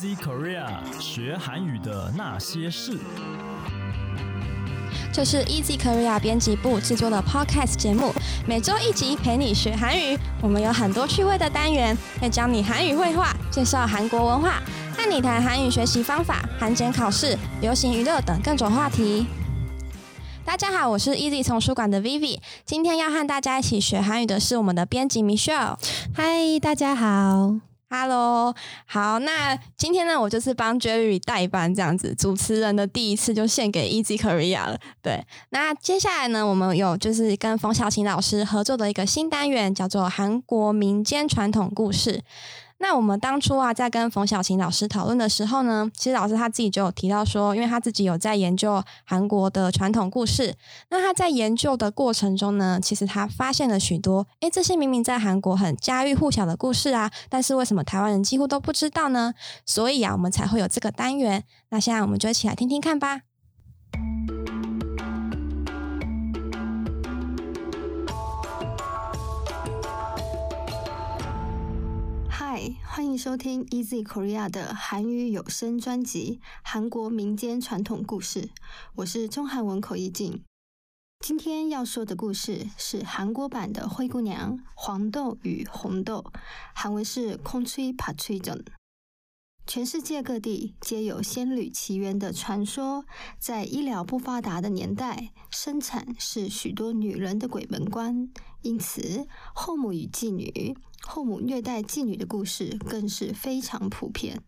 Easy Korea 学韩语的那些事。这是 Easy Korea 编辑部制作的 Podcast 节目，每周一集陪你学韩语。我们有很多趣味的单元，会教你韩语绘画，介绍韩国文化，和你谈韩语学习方法、韩检考试、流行娱乐等各种话题。大家好，我是 Easy 丛书馆的 Vivi，今天要和大家一起学韩语的是我们的编辑 Michelle。嗨，大家好。Hello，好，那今天呢，我就是帮 Jerry 代班这样子，主持人的第一次就献给 Easy Korea 了。对，那接下来呢，我们有就是跟冯小琴老师合作的一个新单元，叫做韩国民间传统故事。那我们当初啊，在跟冯小琴老师讨论的时候呢，其实老师他自己就有提到说，因为他自己有在研究韩国的传统故事，那他在研究的过程中呢，其实他发现了许多，诶，这些明明在韩国很家喻户晓的故事啊，但是为什么台湾人几乎都不知道呢？所以啊，我们才会有这个单元。那现在我们就一起来听听看吧。嗨，欢迎收听 Easy Korea 的韩语有声专辑《韩国民间传统故事》，我是中韩文口译静。今天要说的故事是韩国版的《灰姑娘》黄豆与红豆，韩文是空吹帕吹 전。 全世界各地皆有仙女奇缘的传说。在医疗不发达的年代，生产是许多女人的鬼门关，因此后母与妓女、后母虐待妓女的故事更是非常普遍。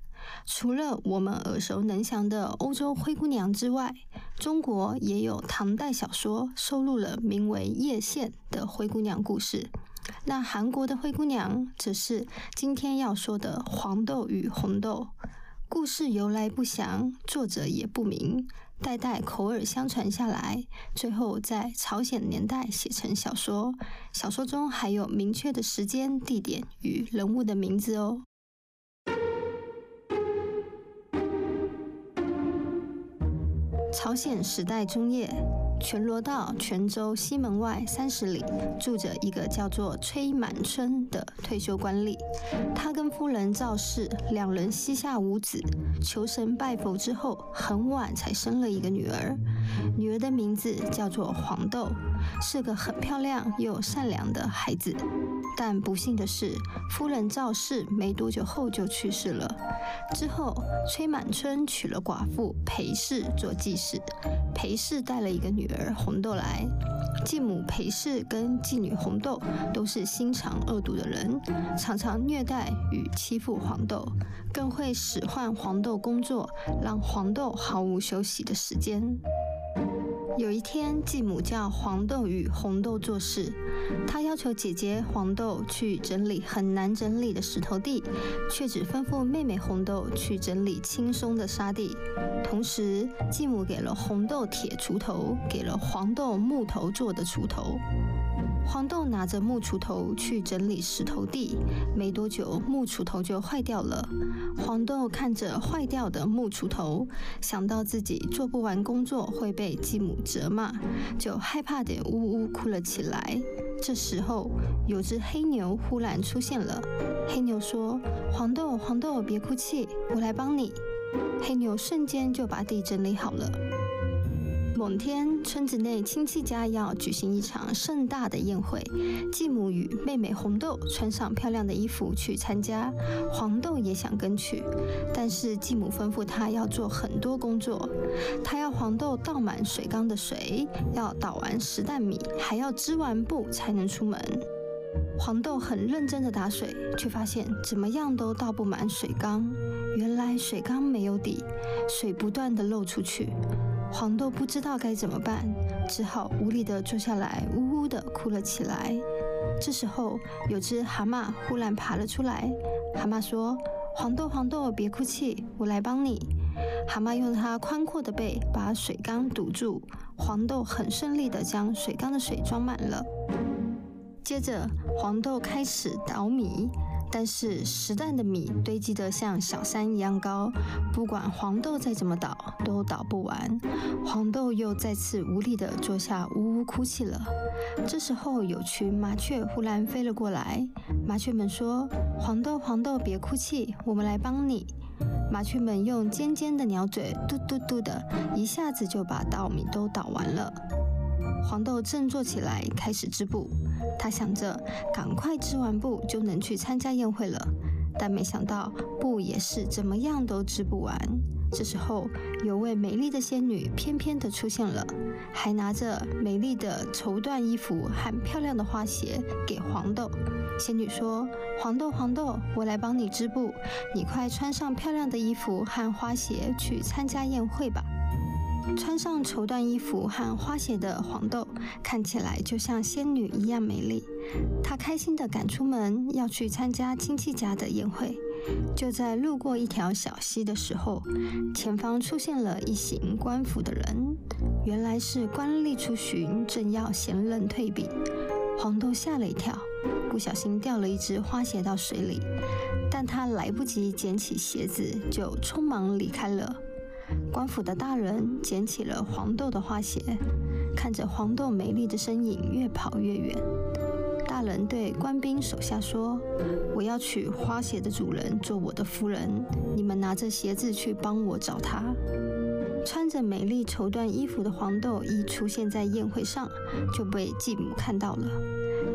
除了我们耳熟能详的欧洲灰姑娘之外，中国也有唐代小说收录了名为《叶县》的灰姑娘故事。那韩国的灰姑娘，则是今天要说的黄豆与红豆。故事由来不详，作者也不明，代代口耳相传下来，最后在朝鲜年代写成小说。小说中还有明确的时间、地点与人物的名字哦。朝鲜时代中叶，全罗道泉州西门外三十里住着一个叫做崔满春的退休官吏。他跟夫人赵氏两人膝下无子，求神拜佛之后，很晚才生了一个女儿。女儿的名字叫做黄豆，是个很漂亮又善良的孩子。但不幸的是，夫人赵氏没多久后就去世了。之后，崔满春娶了寡妇裴氏做继室。裴氏带了一个女儿红豆来，继母裴氏跟继女红豆都是心肠恶毒的人，常常虐待与欺负黄豆，更会使唤黄豆工作，让黄豆毫无休息的时间。有一天，继母叫黄豆与红豆做事，她要求姐姐黄豆去整理很难整理的石头地，却只吩咐妹妹红豆去整理轻松的沙地。同时，继母给了红豆铁锄头，给了黄豆木头做的锄头。黄豆拿着木锄头去整理石头地，没多久木锄头就坏掉了。黄豆看着坏掉的木锄头，想到自己做不完工作会被继母责骂，就害怕的呜呜哭了起来。这时候，有只黑牛忽然出现了。黑牛说：“黄豆，黄豆，别哭泣，我来帮你。”黑牛瞬间就把地整理好了。某天，村子内亲戚家要举行一场盛大的宴会，继母与妹妹红豆穿上漂亮的衣服去参加，黄豆也想跟去，但是继母吩咐她要做很多工作，她要黄豆倒满水缸的水，要倒完十担米，还要织完布才能出门。黄豆很认真的打水，却发现怎么样都倒不满水缸。原来水缸没有底，水不断的漏出去。黄豆不知道该怎么办，只好无力地坐下来，呜呜地哭了起来。这时候，有只蛤蟆忽然爬了出来。蛤蟆说：“黄豆，黄豆，别哭泣，我来帮你。”蛤蟆用它宽阔的背把水缸堵住，黄豆很顺利地将水缸的水装满了。接着，黄豆开始捣米。但是十担的米堆积得像小山一样高，不管黄豆再怎么倒，都倒不完。黄豆又再次无力地坐下，呜呜哭泣了。这时候，有群麻雀忽然飞了过来。麻雀们说：“黄豆，黄豆，别哭泣，我们来帮你。”麻雀们用尖尖的鸟嘴嘟嘟嘟的，一下子就把稻米都倒完了。黄豆振作起来，开始织布。他想着赶快织完布就能去参加宴会了，但没想到布也是怎么样都织不完。这时候，有位美丽的仙女翩翩地出现了，还拿着美丽的绸缎衣服和漂亮的花鞋给黄豆。仙女说：“黄豆，黄豆，我来帮你织布，你快穿上漂亮的衣服和花鞋去参加宴会吧。”穿上绸缎衣服和花鞋的黄豆看起来就像仙女一样美丽。她开心地赶出门，要去参加亲戚家的宴会。就在路过一条小溪的时候，前方出现了一行官府的人，原来是官吏出巡，正要闲人退避。黄豆吓了一跳，不小心掉了一只花鞋到水里，但他来不及捡起鞋子，就匆忙离开了。官府的大人捡起了黄豆的花鞋，看着黄豆美丽的身影越跑越远。大人对官兵手下说：“我要娶花鞋的主人做我的夫人，你们拿着鞋子去帮我找他。”穿着美丽绸缎衣服的黄豆一出现在宴会上，就被继母看到了。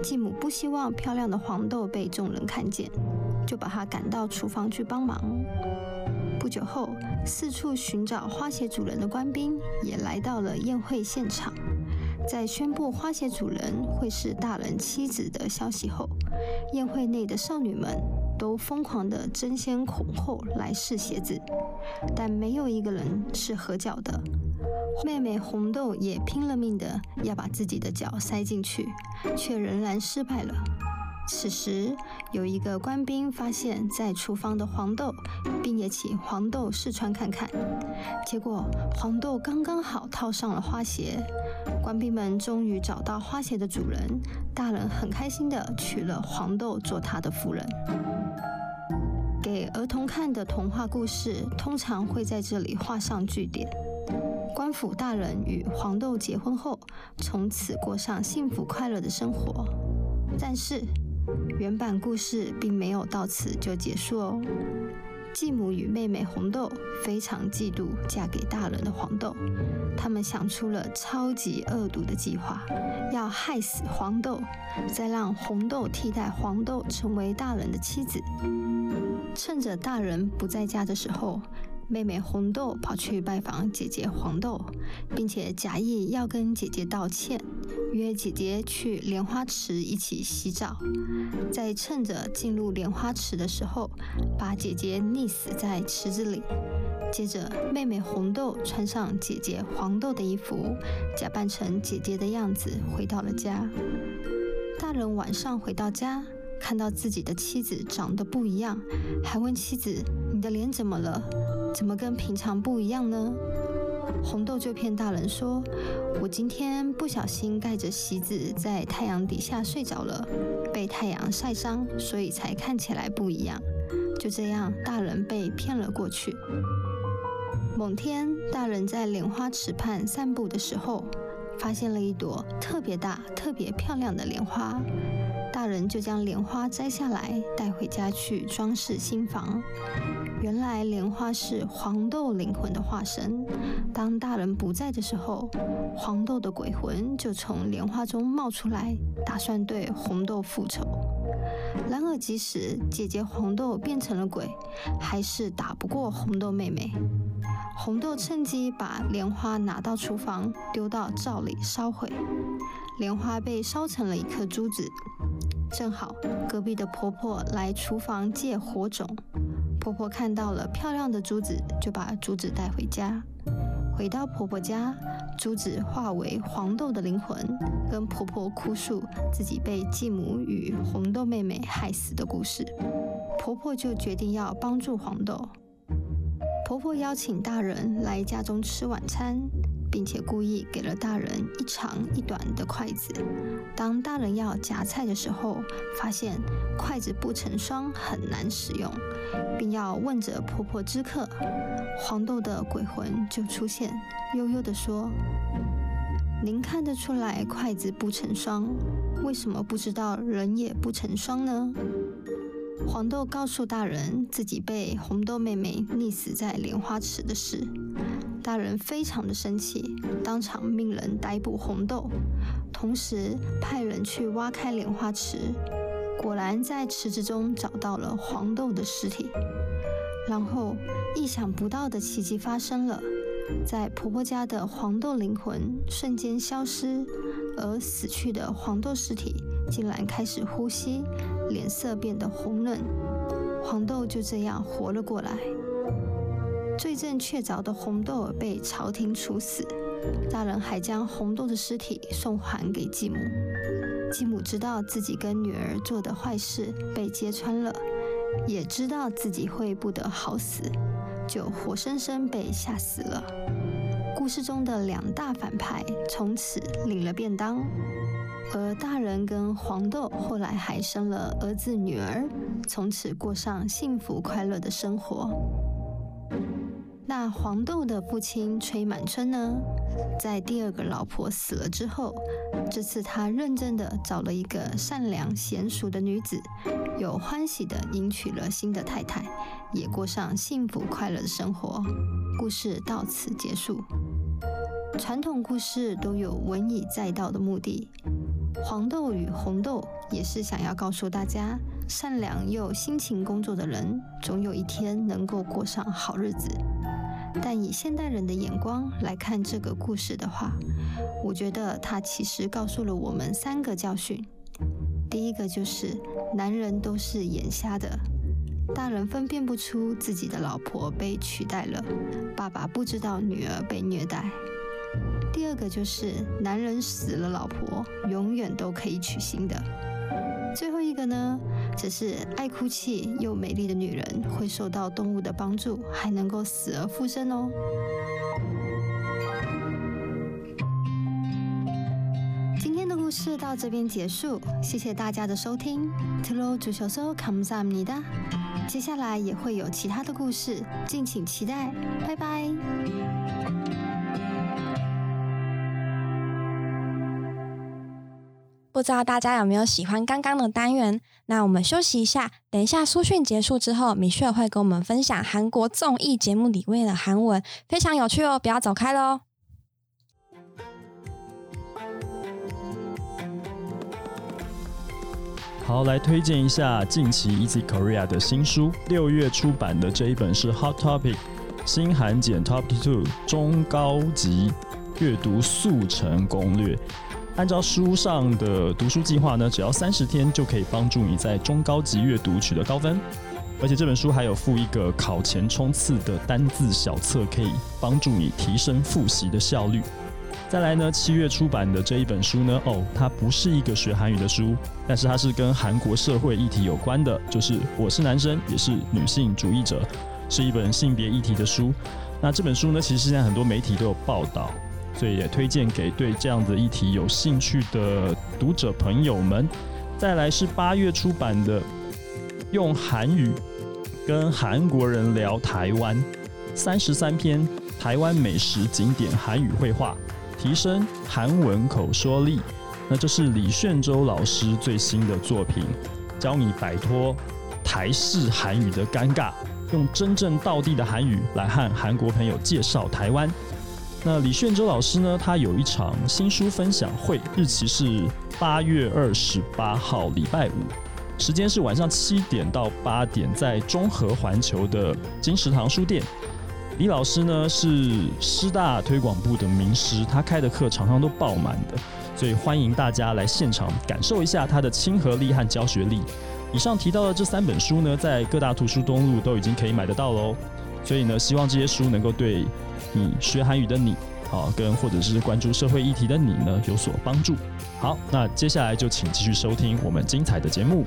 继母不希望漂亮的黄豆被众人看见，就把他赶到厨房去帮忙。不久后，四处寻找花鞋主人的官兵也来到了宴会现场。在宣布花鞋主人会是大人妻子的消息后，宴会内的少女们都疯狂地争先恐后来试鞋子，但没有一个人是合脚的。妹妹红豆也拼了命的要把自己的脚塞进去，却仍然失败了。此时，有一个官兵发现，在厨房的黄豆，并也请黄豆试穿看看。结果，黄豆刚刚好套上了花鞋。官兵们终于找到花鞋的主人，大人很开心的娶了黄豆做他的夫人。给儿童看的童话故事，通常会在这里画上句点。官府大人与黄豆结婚后，从此过上幸福快乐的生活。但是，原版故事并没有到此就结束哦。继母与妹妹红豆非常嫉妒嫁给大人的黄豆，他们想出了超级恶毒的计划，要害死黄豆，再让红豆替代黄豆成为大人的妻子。趁着大人不在家的时候。妹妹红豆跑去拜访姐姐黄豆，并且假意要跟姐姐道歉，约姐姐去莲花池一起洗澡。在趁着进入莲花池的时候，把姐姐溺死在池子里。接着，妹妹红豆穿上姐姐黄豆的衣服，假扮成姐姐的样子回到了家。大人晚上回到家，看到自己的妻子长得不一样，还问妻子：“你的脸怎么了？”怎么跟平常不一样呢？红豆就骗大人说：“我今天不小心盖着席子在太阳底下睡着了，被太阳晒伤，所以才看起来不一样。”就这样，大人被骗了过去。某天，大人在莲花池畔散步的时候，发现了一朵特别大、特别漂亮的莲花。大人就将莲花摘下来，带回家去装饰新房。原来莲花是黄豆灵魂的化身。当大人不在的时候，黄豆的鬼魂就从莲花中冒出来，打算对红豆复仇。然而，即使姐姐红豆变成了鬼，还是打不过红豆妹妹。红豆趁机把莲花拿到厨房，丢到灶里烧毁。莲花被烧成了一颗珠子。正好隔壁的婆婆来厨房借火种。婆婆看到了漂亮的珠子，就把珠子带回家。回到婆婆家，珠子化为黄豆的灵魂，跟婆婆哭诉自己被继母与红豆妹妹害死的故事。婆婆就决定要帮助黄豆。婆婆邀请大人来家中吃晚餐。并且故意给了大人一长一短的筷子。当大人要夹菜的时候，发现筷子不成双，很难使用，并要问着婆婆知客。黄豆的鬼魂就出现，悠悠地说：“您看得出来筷子不成双，为什么不知道人也不成双呢？”黄豆告诉大人自己被红豆妹妹溺死在莲花池的事，大人非常的生气，当场命人逮捕红豆，同时派人去挖开莲花池，果然在池子中找到了黄豆的尸体。然后意想不到的奇迹发生了，在婆婆家的黄豆灵魂瞬间消失，而死去的黄豆尸体竟然开始呼吸。脸色变得红润，黄豆就这样活了过来。罪证确凿的红豆儿被朝廷处死，大人还将红豆的尸体送还给继母。继母知道自己跟女儿做的坏事被揭穿了，也知道自己会不得好死，就活生生被吓死了。故事中的两大反派从此领了便当。而大人跟黄豆后来还生了儿子女儿，从此过上幸福快乐的生活。那黄豆的父亲崔满春呢，在第二个老婆死了之后，这次他认真的找了一个善良娴熟的女子，有欢喜的迎娶了新的太太，也过上幸福快乐的生活。故事到此结束。传统故事都有文以载道的目的。黄豆与红豆也是想要告诉大家，善良又辛勤工作的人，总有一天能够过上好日子。但以现代人的眼光来看这个故事的话，我觉得它其实告诉了我们三个教训。第一个就是，男人都是眼瞎的，大人分辨不出自己的老婆被取代了，爸爸不知道女儿被虐待。第二个就是男人死了，老婆永远都可以娶新的。最后一个呢，则是爱哭泣又美丽的女人会受到动物的帮助，还能够死而复生哦。今天的故事到这边结束，谢谢大家的收听。，Hello 足球收 come s 你的，接下来也会有其他的故事，敬请期待。拜拜。不知道大家有没有喜欢刚刚的单元？那我们休息一下，等一下苏讯结束之后，米雪会跟我们分享韩国综艺节目里面的韩文，非常有趣哦！不要走开喽。好，来推荐一下近期 Easy Korea 的新书，六月出版的这一本是 Hot Topic 新韩检 Top Two 中高级阅读速成攻略。按照书上的读书计划呢，只要三十天就可以帮助你在中高级阅读取得高分，而且这本书还有附一个考前冲刺的单字小册，可以帮助你提升复习的效率。再来呢，七月出版的这一本书呢，哦，它不是一个学韩语的书，但是它是跟韩国社会议题有关的，就是我是男生也是女性主义者，是一本性别议题的书。那这本书呢，其实现在很多媒体都有报道。所以也推荐给对这样的议题有兴趣的读者朋友们。再来是八月出版的《用韩语跟韩国人聊台湾》，三十三篇台湾美食景点韩语绘画，提升韩文口说力。那这是李炫洲老师最新的作品，教你摆脱台式韩语的尴尬，用真正道地的韩语来和韩国朋友介绍台湾。那李炫洲老师呢？他有一场新书分享会，日期是八月二十八号，礼拜五，时间是晚上七点到八点，在中和环球的金石堂书店。李老师呢是师大推广部的名师，他开的课常常都爆满的，所以欢迎大家来现场感受一下他的亲和力和教学力。以上提到的这三本书呢，在各大图书东路都已经可以买得到喽。所以呢，希望这些书能够对你学韩语的你，啊，跟或者是关注社会议题的你呢有所帮助。好，那接下来就请继续收听我们精彩的节目。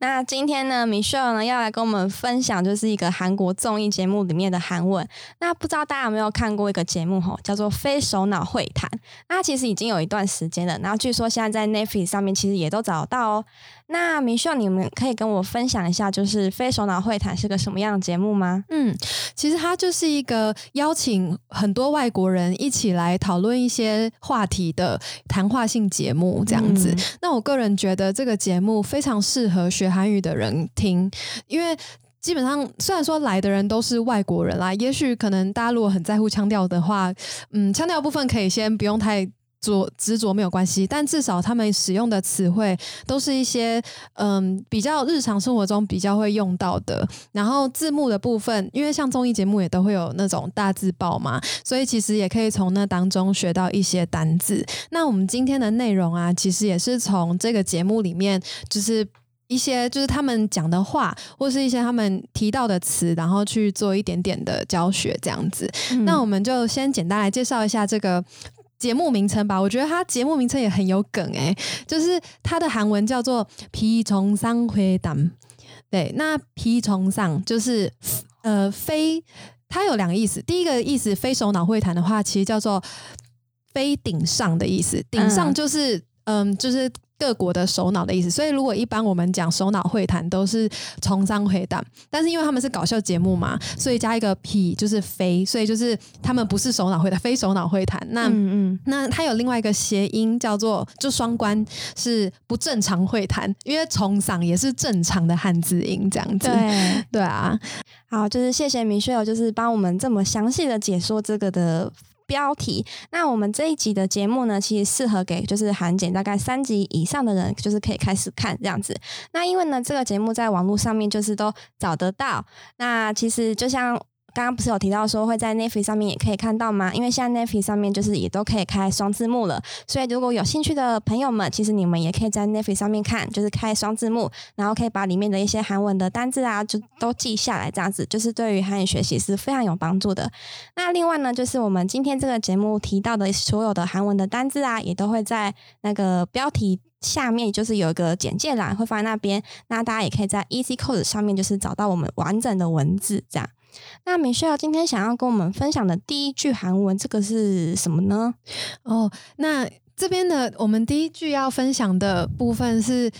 那今天呢，Michelle 呢要来跟我们分享，就是一个韩国综艺节目里面的韩文。那不知道大家有没有看过一个节目吼，叫做《非首脑会谈》。那其实已经有一段时间了，然后据说现在在 Netflix 上面其实也都找到哦。那明秀，你们可以跟我分享一下，就是非首脑会谈是个什么样的节目吗？嗯，其实它就是一个邀请很多外国人一起来讨论一些话题的谈话性节目，这样子。那我个人觉得这个节目非常适合学韩语的人听，因为基本上虽然说来的人都是外国人啦，也许可能大家如果很在乎腔调的话，嗯，腔调部分可以先不用太。着执着没有关系，但至少他们使用的词汇都是一些嗯比较日常生活中比较会用到的。然后字幕的部分，因为像综艺节目也都会有那种大字报嘛，所以其实也可以从那当中学到一些单字。那我们今天的内容啊，其实也是从这个节目里面，就是一些就是他们讲的话，或是一些他们提到的词，然后去做一点点的教学这样子。那我们就先简单来介绍一下这个。节目名称吧，我觉得它节目名称也很有梗诶，就是它的韩文叫做“皮虫上会谈”。对，那“皮虫上”就是呃非，它有两个意思。第一个意思，非首脑会谈的话，其实叫做“非顶上”的意思。顶上就是嗯，就是。各国的首脑的意思，所以如果一般我们讲首脑会谈都是从商会谈，但是因为他们是搞笑节目嘛，所以加一个 P 就是非，所以就是他们不是首脑会谈，非首脑会谈。那嗯嗯，那它有另外一个谐音叫做就双关，是不正常会谈，因为从商也是正常的汉字音这样子。对对啊，好，就是谢谢米雪友，就是帮我们这么详细的解说这个的。标题，那我们这一集的节目呢，其实适合给就是韩检大概三级以上的人，就是可以开始看这样子。那因为呢，这个节目在网络上面就是都找得到。那其实就像。刚刚不是有提到说会在 Netflix 上面也可以看到吗？因为现在 Netflix 上面就是也都可以开双字幕了，所以如果有兴趣的朋友们，其实你们也可以在 Netflix 上面看，就是开双字幕，然后可以把里面的一些韩文的单字啊，就都记下来，这样子就是对于韩语学习是非常有帮助的。那另外呢，就是我们今天这个节目提到的所有的韩文的单字啊，也都会在那个标题下面，就是有一个简介栏会放在那边，那大家也可以在 Easy Code 上面就是找到我们完整的文字这样。那米歇尔今天想要跟我们分享的第一句韩文，这个是什么呢？哦，那这边的我们第一句要分享的部分是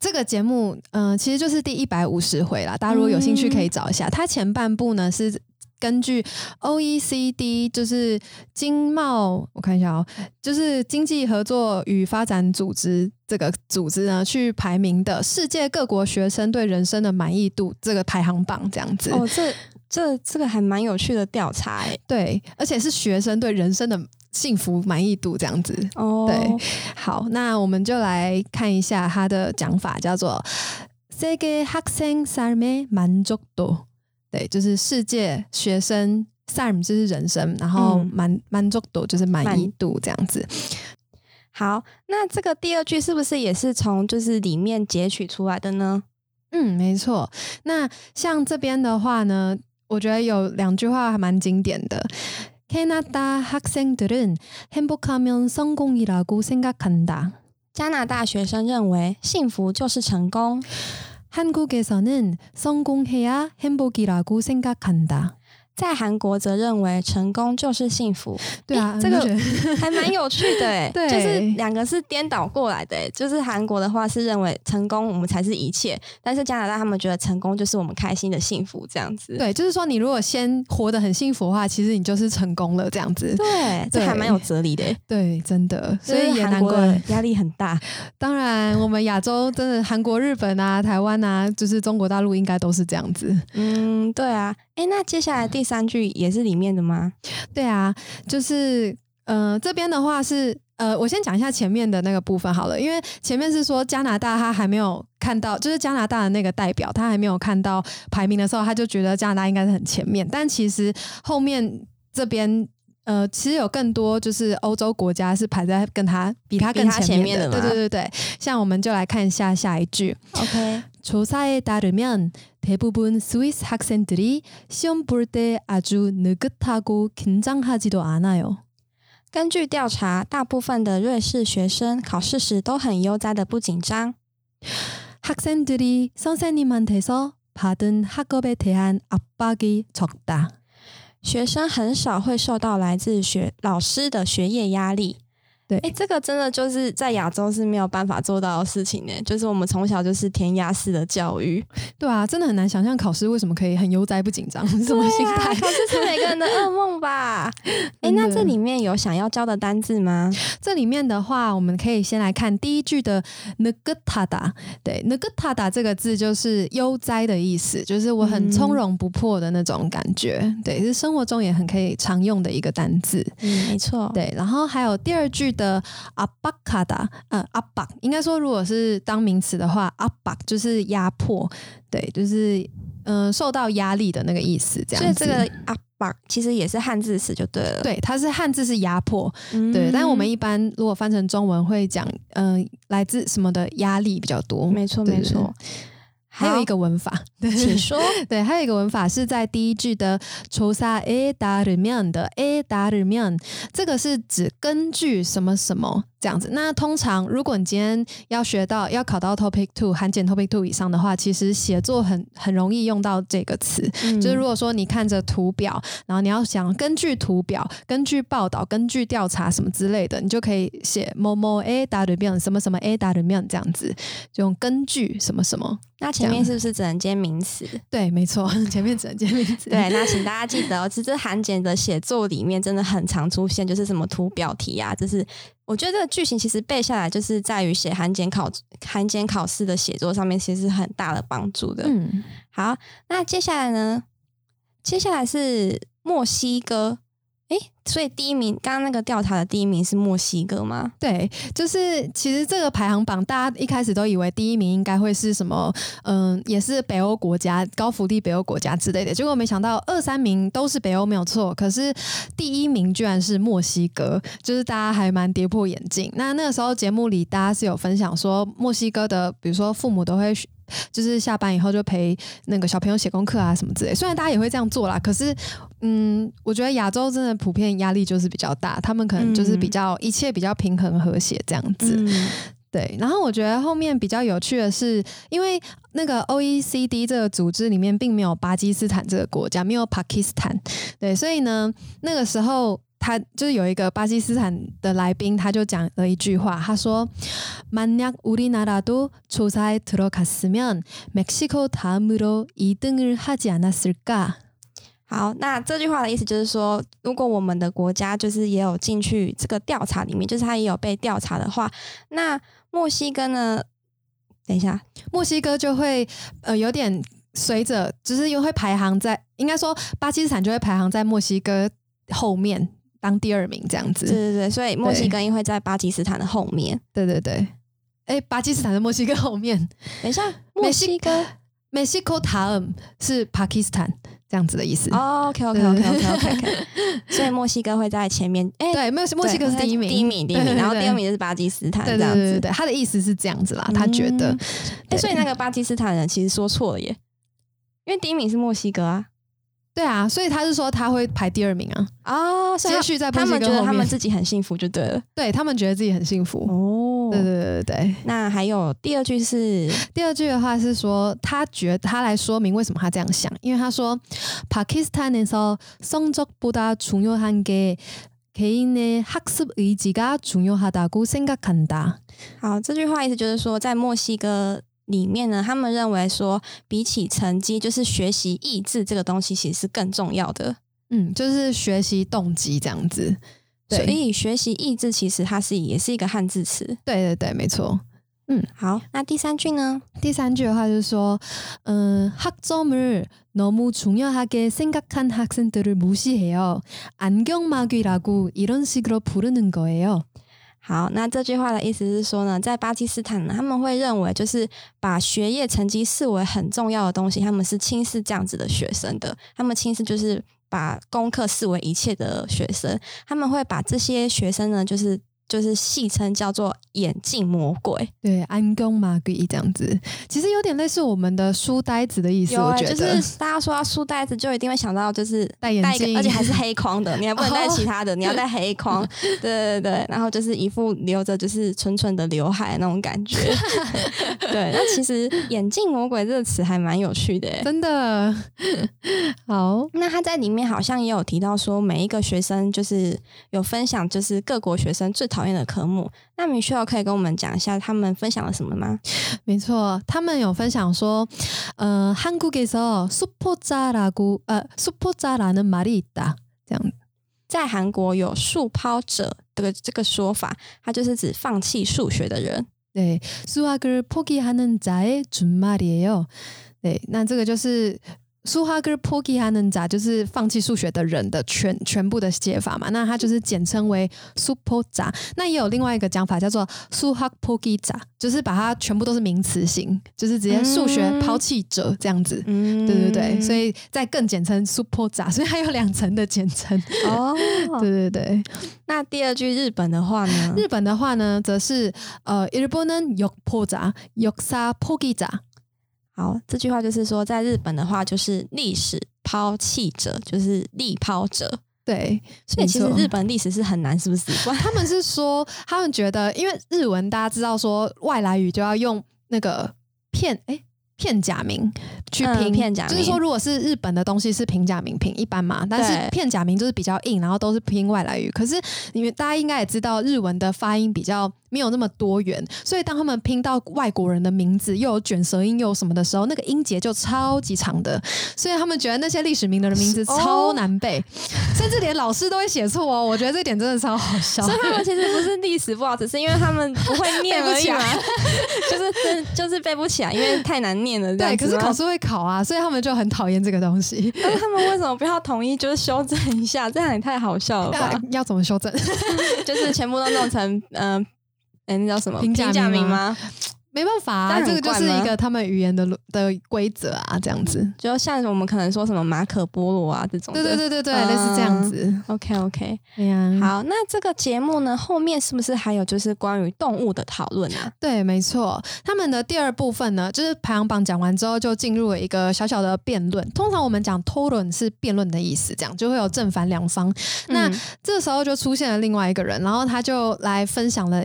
这个节目，嗯，其实就是第一百五十回啦。大家如果有兴趣可以找一下，它前半部呢是根据 O E C D，就是经贸，我看一下哦，就是经济合作与发展组织这个组织呢去排名的世界各国学生对人生的满意度这个排行榜这样子。哦，这。这这个还蛮有趣的调查哎，对，而且是学生对人生的幸福满意度这样子哦。对，好，那我们就来看一下他的讲法，叫做세계학생삶의만족 도。 对，就是世界学生삶就是人生，然后满满足度就是满意度这样子。好，那这个第二句是不是也是从就是里面截取出来的呢？嗯，没错。那像这边的话呢？ 我觉得有两句话还蛮经典的。加拿大학생들은행복하면성공이라고생각한 다。 加拿大学生认为幸福就是成功。한국에서는성공해야행복이라고생각한 다。 在韩国则认为成功就是幸福，对啊，这个 还蛮有趣的哎，就是两个是颠倒过来的哎，就是韩国的话是认为成功我们才是一切，但是加拿大他们觉得成功就是我们开心的幸福这样子。对，就是说你如果先活得很幸福的话，其实你就是成功了这样子。对，这还蛮有哲理的。对，真的，所以也难怪压力很大。当然，我们亚洲真的韩国、日本啊、台湾啊，就是中国大陆应该都是这样子。嗯，对啊。哎，那接下来第三句也是里面的吗？对啊，就是呃，这边的话是呃，我先讲一下前面的那个部分好了，因为前面是说加拿大他还没有看到，就是加拿大的那个代表他还没有看到排名的时候，他就觉得加拿大应该是很前面，但其实后面这边呃，其实有更多就是欧洲国家是排在跟他比他更前面的，对对对对，像我们就来看一下下一句，OK。 조사에 따르면 대부분 스위스 학생들이 시험 볼 때 아주 느긋하고 긴장하지도 않아요. 根据调查，大部分的瑞士学生考试时都很悠哉的不紧张。 학생들이 선생님한테서 받은 학업에 대한 압박이 적다. 学生很少会受到来自学老师的学业压力。 对哎，这个真的就是在亚洲是没有办法做到的事情呢。就是我们从小就是填鸭式的教育，对啊，真的很难想象考试为什么可以很悠哉不紧张，是什么心态？考试是每个人的噩梦吧？哎，那这里面有想要教的单字吗？这里面的话，我们可以先来看第一句的 “negetada”。对，“negetada” 这个字就是悠哉的意思，就是我很从容不迫的那种感觉。对，是生活中也很可以常用的一个单字。嗯，没错。对，然后还有第二句。的阿巴卡达，呃，阿巴应该说，如果是当名词的话，阿巴就是压迫，对，就是嗯受到压力的那个意思，这样。所以这个阿巴其实也是汉字词就对了，对，它是汉字是压迫，对，但是我们一般如果翻成中文会讲，嗯，来自什么的压力比较多，没错，没错。还有一个文法，请说。对，还有一个文法是在第一句的“抽沙 a 达里面”的 “a 达里面”，这个是指根据什么什么。这样子，那通常如果你今天要学到要考到 Topic Two 含检 Topic Two 以上的话，其实写作很很容易用到这个词。就是如果说你看着图表，然后你要想根据图表、根据报道、根据调查什么之类的，你就可以写某某 A 达里面什么什么 A 达里面这样子，就用根据什么什么。那前面是不是只能接名词？对，没错，前面只能接名词。对，那请大家记得哦，其实含检的写作里面真的很常出现，就是什么图表题啊，就是。我觉得这个剧情其实背下来，就是在于写韩检考韩检考试的写作上面，其实很大的帮助的。嗯，好，那接下来呢？接下来是墨西哥。所以第一名，刚刚那个调查的第一名是墨西哥吗？对，就是其实这个排行榜，大家一开始都以为第一名应该会是什么，嗯，也是北欧国家、高福利北欧国家之类的。结果没想到二三名都是北欧，没有错。可是第一名居然是墨西哥，就是大家还蛮跌破眼镜。那那个时候节目里，大家是有分享说，墨西哥的，比如说父母都会。就是下班以后就陪那个小朋友写功课啊什么之类，虽然大家也会这样做啦，可是，嗯，我觉得亚洲真的普遍压力就是比较大，他们可能就是比较一切比较平衡和谐这样子。对，然后我觉得后面比较有趣的是，因为那个 O E C D 这个组织里面并没有巴基斯坦这个国家，没有巴基斯坦，对，所以呢，那个时候。他就是有一个巴基斯坦的来宾，他就讲了一句话，他说：“만약우리나라도조사에들어갔으면멕시코다음으로이등을하지않았을까？” 好，那这句话的意思就是说，如果我们的国家就是也有进去这个调查里面，就是他也有被调查的话，那墨西哥呢？等一下，墨西哥就会呃有点随着，就是又会排行在，应该说巴基斯坦就会排行在墨西哥后面。 当第二名这样子，对对对，所以墨西哥会在巴基斯坦的后面，对对对，哎，巴基斯坦的墨西哥后面，等一下，墨西哥，Mexico Town 是巴基斯坦这样子的意思。哦 OK OK OK OK OK，所以墨西哥会在前面，哎，对，墨墨西哥是第一名，第一名，第一名，然后第二名是巴基斯坦，这样子，对，他的意思是这样子啦，他觉得，哎，所以那个巴基斯坦人其实说错了耶，因为第一名是墨西哥啊。对啊，所以他是说他会排第二名啊啊，接续在他们觉得他们自己很幸福就对了，对他们觉得自己很幸福哦，对对对对对。那还有第二句是第二句的话是说他觉他来说明为什么他这样想，因为他说巴基斯坦에서성적보다중요한게개인의학습의지가중요하다고생각한 다。 好，这句话意思就是说在墨西哥。 里面呢，他们认为说，比起成绩，就是学习意志这个东西，其实是更重要的。嗯，就是学习动机这样子。所以，学习意志其实它是也是一个汉字词。对对对，没错。嗯，好，那第三句呢？第三句的话就是说，嗯，학점을너무중요하게생각한학생들을무시해요안경마귀라고이런식으로부르는거예요 好，那这句话的意思是说呢，在巴基斯坦呢，他们会认为就是把学业成绩视为很重要的东西，他们是轻视这样子的学生的，他们轻视就是把功课视为一切的学生，他们会把这些学生呢，就是就是戏称叫做眼镜魔鬼。对，安宫马鬼这样子，其实有点类似我们的书呆子的意思，我觉得。就是大家说到书呆子，就一定会想到就是戴眼镜而且还是黑框的，你还不能戴哦其他的，你要戴黑框。对对对，然后就是一副留着就是纯纯的刘海那种感觉。对，那其实“眼镜魔鬼”这个词还蛮有趣的耶。真的 好，那他在里面好像也有提到说，每一个学生就是有分享，就是各国学生最讨厌的科目。那米需要可以跟我们讲一下他们分享了什么吗？没错，他们有分享说，呃，한국에서 수포자라고呃수포자라는 말이 있다，这样在韩国有“数抛者”的这个说法，它就是指放弃数学的人。 네, 수학을 포기하는 자의 준말이에요. 네, 那这个就是 수학을 포기하는 자，就是放弃数学的人的全全部的写法嘛。那它就是简称为 super 자。那也有另外一个讲法叫做수학포기 자，就是把它全部都是名词型，就是直接数学抛弃者这样子。嗯对对对，所以再更简称 super 자所以它有两层的简称。哦，对对对，那第二句日本的话呢？日本的话呢，则是呃，일본은역포자역사포기자。 好，这句话就是说，在日本的话，就是历史抛弃者，就是立抛者。对，所以其实日本历史是很难，是不是？他们是说，他们觉得，因为日文大家知道说外来语就要用那个片哎。片假名去嗯拼，片假名就是说，如果是日本的东西是平假名拼一般嘛，但是片假名就是比较硬，然后都是拼外来语。可是你们大家应该也知道，日文的发音比较没有那么多元，所以当他们拼到外国人的名字又有卷舌音又有什么的时候，那个音节就超级长的，所以他们觉得那些历史名人的名字哦超难背，甚至连老师都会写错哦。我觉得这点真的超好笑。所以他们其实不是历史不好，只是因为他们不会念而已嘛来，就是真就是背不起来，因为太难念了。对，可是考试会考啊，所以他们就很讨厌这个东西。那他们为什么不要统一，就是修正一下？这样也太好笑了吧要？要怎么修正？就是全部都弄成嗯，哎、那叫什么评价名吗？没办法、啊，这个就是一个他们语言的的规则啊，这样子。就像我们可能说什么马可波罗啊这种的。对对对对对，嗯类似这样子。OK OK，对呀、好，那这个节目呢，后面是不是还有就是关于动物的讨论啊？对，没错。他们的第二部分呢，就是排行榜讲完之后，就进入了一个小小的辩论。通常我们讲讨论是辩论的意思，这样就会有正反两方。那嗯这时候就出现了另外一个人，然后他就来分享了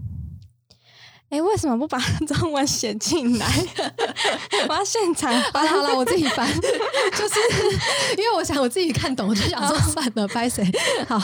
哎，为什么不把中文写进来？我要现场啊！好了，我自己翻，就是因为我想我自己看懂，我就想说算了，拜谁。好，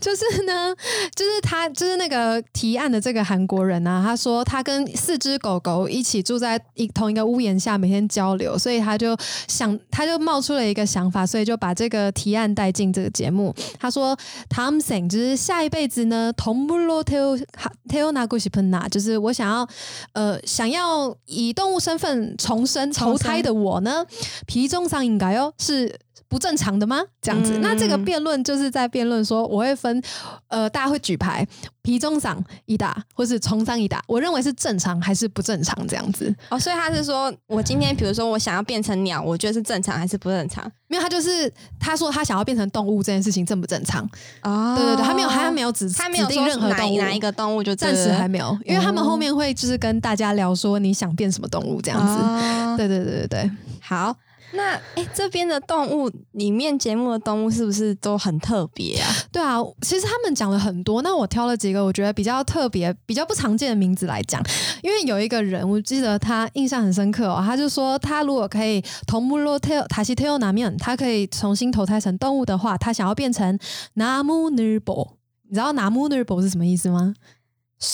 就是呢，就是他，就是那个提案的这个韩国人啊，他说他跟四只狗狗一起住在一同一个屋檐下，每天交流，所以他就想，他就冒出了一个想法，所以就把这个提案带进这个节目。他说，Tomson 就是下一辈子呢，同不罗 tell tell 那古西喷那，就是。我想要呃想要以动物身份重生投胎的我呢，皮中上应该哦是。不正常的吗？这样子，嗯那这个辩论就是在辩论说，我会分，呃，大家会举牌，皮中上一打，或是重上一打，我认为是正常还是不正常这样子。哦，所以他是说我今天比如说我想要变成鸟，我觉得是正常还是不正常？没有，他就是他说他想要变成动物这件事情正不正常？哦对对对，他没有，他没有指他没有指定任何动物，哪哪一个动物就暂时还没有，因为他们后面会就是跟大家聊说你想变什么动物这这样子。子。对对对对对，好，那哎、这边的动物里面节目的动物是不是都很特别啊？对啊，其实他们讲了很多，那我挑了几个我觉得比较特别、比较不常见的名字来讲。因为有一个人，我记得他印象很深刻哦，他就说他如果可以同木洛特塔西特欧拿面，他可以重新投胎成动物的话，他想要变成拿木尼波。你知道拿木尼波是什么意思吗？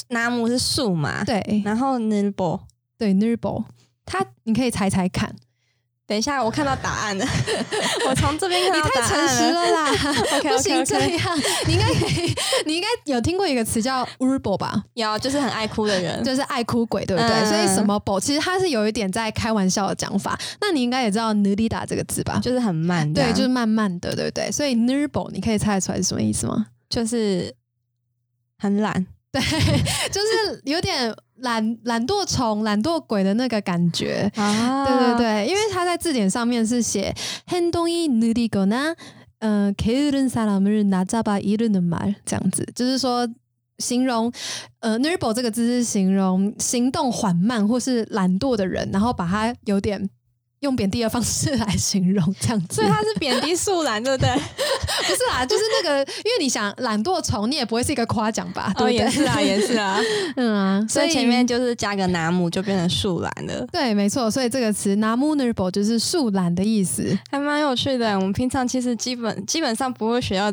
纳木是树嘛？。对然后 b o 对 b o 他你可以猜猜看，等一下，我看到答案了，我从这边看你到答太诚实案了。啦 OK 不行这样，你应该可以，你应该有听过一个词叫 urbo 吧？有就是很爱哭的人，就是爱哭鬼，对不对？嗯所以什么 bo 其实它是有一点在开玩笑的讲法。那你应该也知道 “nudida” 这个字吧？就是很慢，对，就是慢慢的，对不对？所以 nerbo 你可以猜得出来是什么意思吗？就是很懒，对，就是有点懒懒惰虫懒惰鬼的那个感觉。啊。对对对因为他在字典上面是写很多一努力功能嗯 kirin salammer 拿扎巴依伦的马这样子。就是说形容呃 nirvo 这个字是形容行动缓慢或是懒惰的人然后把他有点用贬低的方式来形容这样子。所以他是贬低树懒，对不对？不是啦，就是那个，因为你想懒惰虫，你也不会是一个夸奖吧？对哦，不对？也是啊，也是啊。嗯啊，所以前面就是加个拿姆，就变成树懒了，对，没错，所以这个词 namunerable 就是树懒的意思。还蛮有趣的。我们平常其实基本基本上不会学到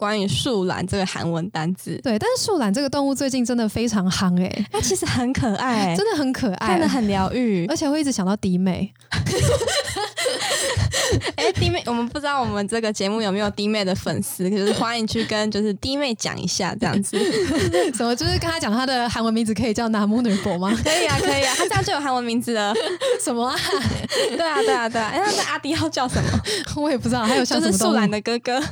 关于树懒这个韩文单字，对，但是树懒这个动物最近真的非常夯哎、它其实很可爱，真的很可爱，看的很疗愈。而且会一直想到迪妹。哎，弟妹，我们不知道我们这个节目有没有弟妹的粉丝，就是欢迎去跟就是弟妹讲一下这样子。什么？就是跟他讲他的韩文名字可以叫 namunerable 吗？可以啊，可以啊，他这样就有韩文名字了。什么啊？对啊，对啊，对啊。哎，那阿迪要叫什么？我也不知道。还有像是树懒的哥哥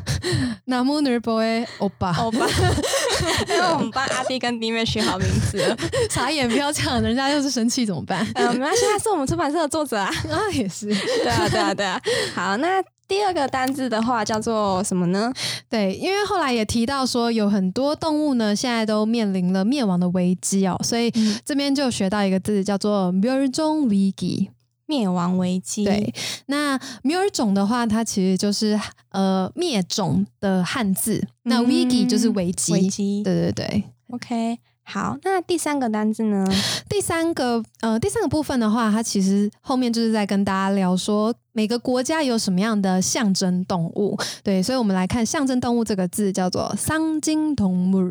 namunerable 欧巴，欧巴。因为我们帮阿弟跟弟妹取好名字了。傻眼，不要这样，人家要是生气怎么办？呃，没关系，他是我们出版社的作者啊。啊，也是。对啊，对啊，对啊。好，那第二个单字的话叫做什么呢？对，因为后来也提到说，有很多动物呢，现在都面临了灭亡的危机哦，所以嗯这边就学到一个字叫做멸종위기。 灭亡危机。对，那米尔种的话，它其实就是呃灭种的汉字，那 v i 就是危机。危机，对对对。OK，好，那第三个单字呢？第三个呃，第三个部分的话，它其实后面就是在跟大家聊说每个国家有什么样的象征动物。对，所以我们来看象征动物这个字叫做桑金同木。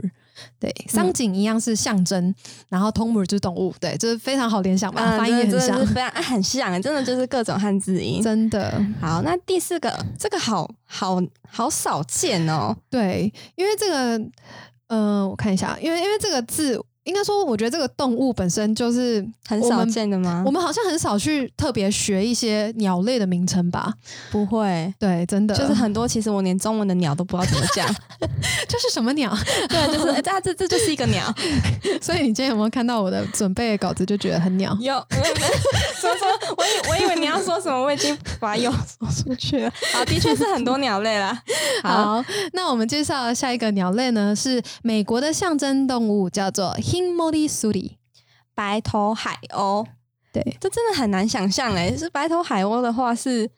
对，桑景一样是象征，然后通母就是动物，对，就是非常好联想吧，嗯发音也很像真的是，非常、啊很像，真的就是各种汉字音。真的。好，那第四个，这个好好好少见哦。对，因为这个，呃，我看一下，因为因为这个字，应该说，我觉得这个动物本身就是很少见的吗？我们好像很少去特别学一些鸟类的名称吧？不会，对，真的就是很多其实我连中文的鸟都不知道怎么讲。这是什么鸟？对，就是哎这这这就是一个鸟。所以你今天有没有看到我的准备的稿子，就觉得很鸟？有，所以说，我以我以为你要说什么，我已经把有说出去了。好，的确是很多鸟类啦。好，好，那我们介绍下一个鸟类呢，是美国的象征动物，叫做 Himori Suri。白头海鸥，对，这真的很难想象哎。是白头海鸥的话是。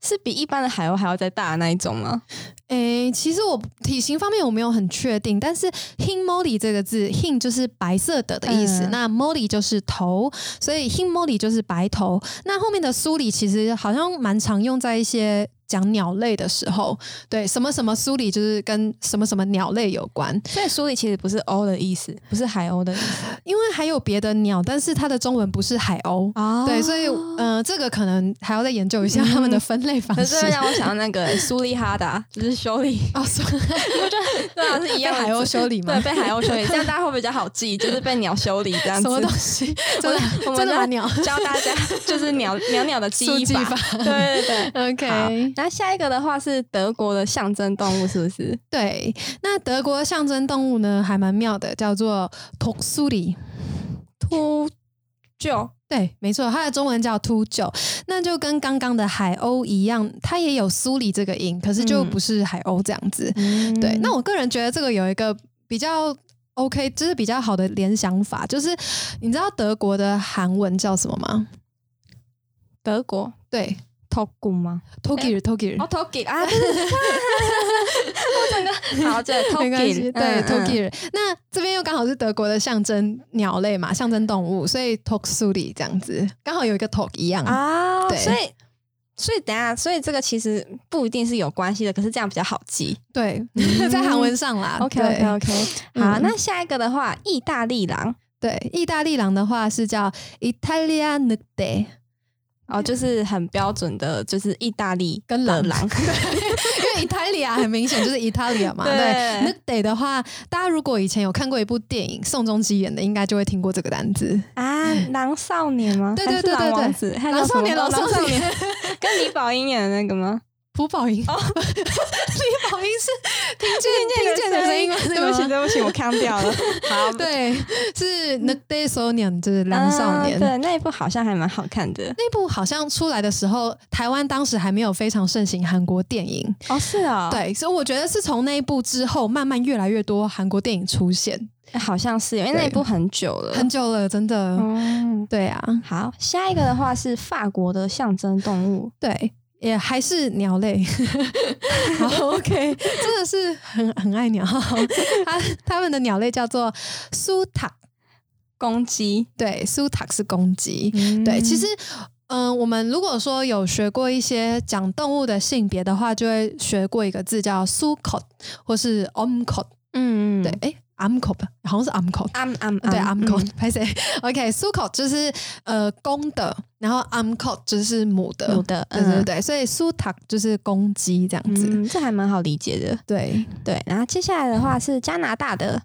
是比一般的海鸥还要再大的那一种吗？诶，其实我体型方面我没有很确定，但是 Himori 这个字，“hin” 就是白色的的意思，嗯那 Mori 就是头，所以 Himori 就是白头。那后面的苏里其实好像蛮常用在一些讲鸟类的时候，对，什么什么苏里就是跟什么什么鸟类有关，所以书里其实不是鸥的意思，不是海鸥的意思 因为还有别的鸟，但是它的中文不是海鸥。哦对，所以呃，这个可能还要再研究一下他们的分类方可式。是让我想到那个 苏利哈达，就是修理，哦，苏我觉得对啊是一样海鸥修理嘛对，被海鸥修理，这样大家会比较好记，就是被鸟修理这样子。什么东西？真的我们真的蛮鸟。教大家就是鸟鸟鸟的记忆法。对对。OK，那下一个的话是德国的象征动物，是不是？对，那德国的象征动物呢，还蛮妙的，叫做 u r i 秃鹫。对，没错，它的中文叫秃鹫，那就跟刚刚的海鸥一样，它也有苏里这个音，可是就嗯不是海鸥这样子。嗯对，那我个人觉得这个有一个比较 OK，就是比较好的联想法，就是你知道德国的韩文叫什么吗？德国对 t u 吗？，Togir Togir，、哦 t o g i 啊，好，对 t o 没 g 关 i 系，对、t o g i r 那这边又刚好是德国的象征鸟类嘛，象征动物，所以 t o k s u r i 这样子，刚好有一个 Tok 一样。啊，对所以所以等下，所以这个其实不一定是有关系的，可是这样比较好记。对，在韩文上啦。OK OK OK 好，嗯那下一个的话，意大利狼对，意大利狼的话是叫 Italia n u d e 哦，就是很标准的，就是意大利跟狼的狼。因为 Italia 很明显就是 Italia 嘛。对对 n u d e 的话，大家如果以前有看过一部电影，宋仲基演的，应该就会听过这个单字。啊，狼少年吗？对对对对对狼少年狼少年跟李宝英演的那个吗？朴宝英，李宝英是听见听见的声音吗？对不起，对不起，我看掉了。好，对，是《The Day So Young》，就是《狼少年》。对，那一部好像还蛮好看的。那部好像出来的时候，台湾当时还没有非常盛行韩国电影。哦，是啊。对，所以我觉得是从那一部之后，慢慢越来越多韩国电影出现。好像是，因为那一部很久了，很久了，真的。嗯，对啊。好，下一个的话是法国的象征动物。对。也还是鸟类，好 OK，真的是很很爱鸟。它它们的鸟类叫做苏塔公鸡，对，苏塔是公鸡。对，其实，嗯，我们如果说有学过一些讲动物的性别的话，就会学过一个字叫苏口或是 omco。嗯，对，哎。am c o 好像是 c o am am 对 am c o 拍谁？OK，苏口就是呃公的，然后 am c o 就是母的，母的，对对对，所以苏塔就是公鸡这样子，这还蛮好理解的。对。对，然后接下来的话是加拿大的，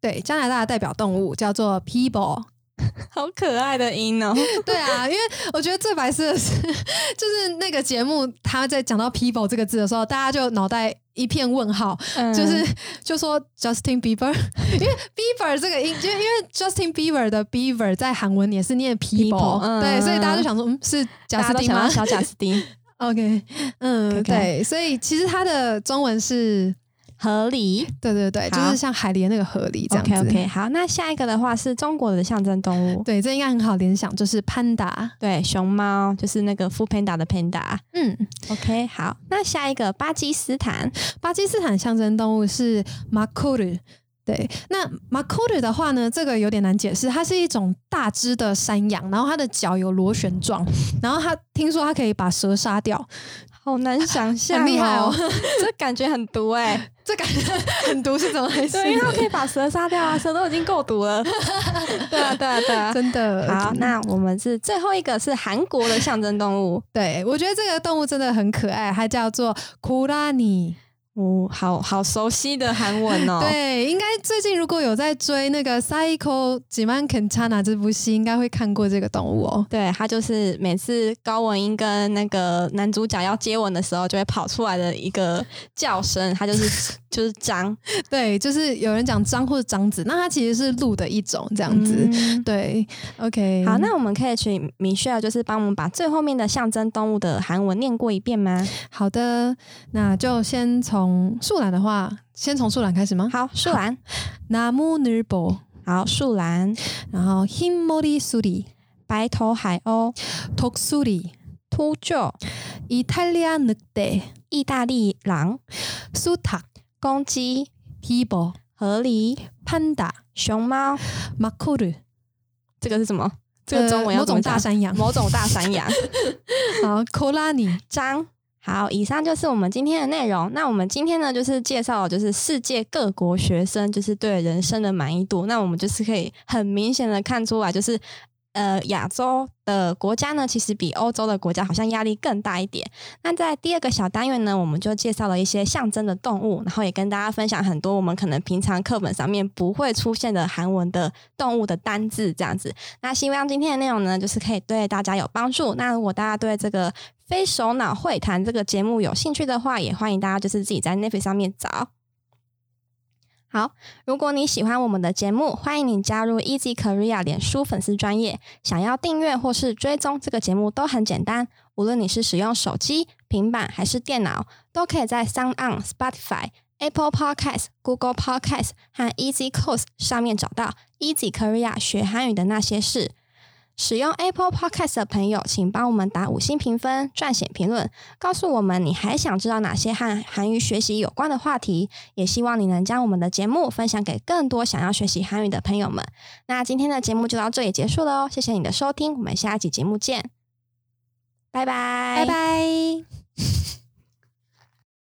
对加拿大的代表动物叫做 people。好可爱的音哦！对啊，因为我觉得最白痴的是，就是那个节目他在讲到 people 这个字的时候，大家就脑袋一片问号，就是就说 Justin Bieber，因为 Bieber 这个音，就因为 Justin Bieber 的 Bieber 在韩文也是念 people，对，所以大家就想说，嗯，是贾斯汀吗？小贾斯汀。OK，嗯，对，所以其实他的中文是。河狸，对对对，就是像海狸那个河狸这样子。OK，好，那下一个的话是中国的象征动物，对，这应该很好联想，就是潘达，对，熊猫，就是那个富潘达的潘达。嗯，OK，好，那下一个巴基斯坦，巴基斯坦象征动物是马库鲁。对，那马库鲁的话呢，这个有点难解释，它是一种大只的山羊，然后它的脚有螺旋状，然后它听说它可以把蛇杀掉。好难想象，很厉害哦！这感觉很毒哎，这感觉很毒是怎么回事？对，因为它可以把蛇杀掉啊，蛇都已经够毒了。对啊，对啊，对啊，真的。好，那我们是最后一个是韩国的象征动物。对，我觉得这个动物真的很可爱，它叫做库拉尼。哦，好好熟悉的韩文哦。对，应该最近如果有在追那个《Psycho Jiman Kentana》这部戏，应该会看过这个动物哦。对，它就是每次高文英跟那个男主角要接吻的时候，就会跑出来的一个叫声，它就是 就是张。对，就是有人讲张或者张子，那它其实是鹿的一种这样子。对，OK。好，那我们可以请米歇尔，就是帮我们把最后面的象征动物的韩文念过一遍吗？好的，那就先从。从树懒的话，先从树懒开始吗？好，树懒。나무늘보好，树懒。然后흰머리수리白头海鸥。독수리秃鹫。이탈리아늑대意大利狼。수탉公鸡。비버河狸。판다熊猫。마쿠르这个是什么？这个中文某种大山羊。某种大山羊。好，코라니张。 好，以上就是我们今天的内容。那我们今天呢，就是介绍就是世界各国学生就是对人生的满意度。那我们就是可以很明显的看出来，就是呃亚洲的国家呢，其实比欧洲的国家好像压力更大一点。那在第二个小单元呢，我们就介绍了一些象征的动物，然后也跟大家分享很多我们可能平常课本上面不会出现的韩文的动物的单字这样子。那希望今天的内容呢，就是可以对大家有帮助。那如果大家对这个非首脑会谈这个节目有兴趣的话，也欢迎大家就是自己在 Netflix 上面找。好，如果你喜欢我们的节目，欢迎你加入 Easy Korea 脸书粉丝专业。想要订阅或是追踪这个节目都很简单，无论你是使用手机、平板还是电脑，都可以在 Sound On、Spotify、Apple Podcast、Google Podcast 和 Easy Course 上面找到 Easy Korea 学韩语的那些事。使用 Apple Podcast 的朋友，请帮我们打五星评分、撰写评论，告诉我们你还想知道哪些和韩语学习有关的话题。也希望你能将我们的节目分享给更多想要学习韩语的朋友们。那今天的节目就到这里结束了哦，谢谢你的收听，我们下一集节目见，拜拜，拜拜。